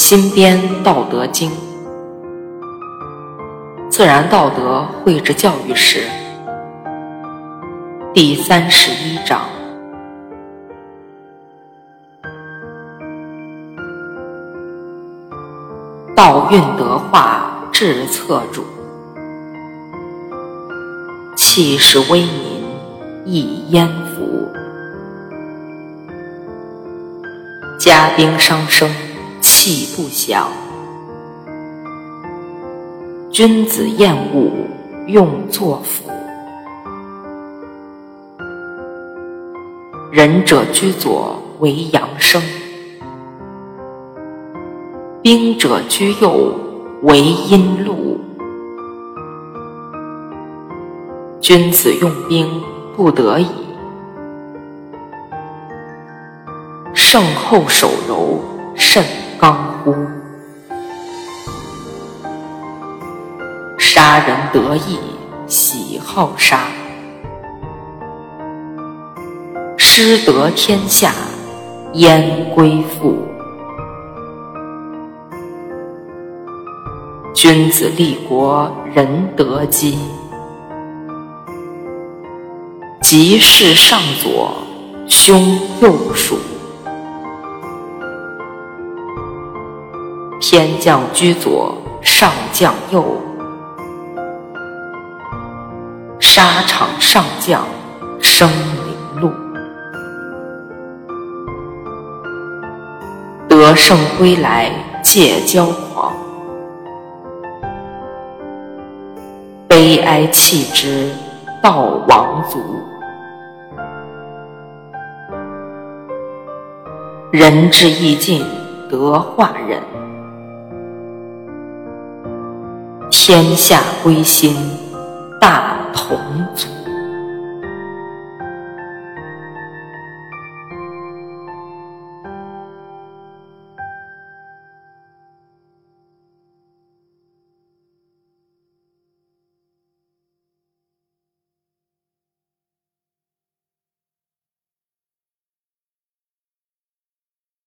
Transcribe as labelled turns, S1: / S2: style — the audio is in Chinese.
S1: 新编《道德经》，自然道德绘制教育史，第三十一章：道运德化治策主，气势威民易焉服，家兵伤生。气不祥，君子厌恶用作辅。仁者居左为阳生，兵者居右为阴路。君子用兵不得已，胜后手柔甚。刚乎，杀人得意，喜好杀；失得天下，焉归复？君子立国，仁德基；吉事上左，凶右属。天将居左，上将右；沙场上将生灵路。得胜归来戒骄狂，悲哀弃之道亡族。仁至义尽，德化人。天下归心，大同足。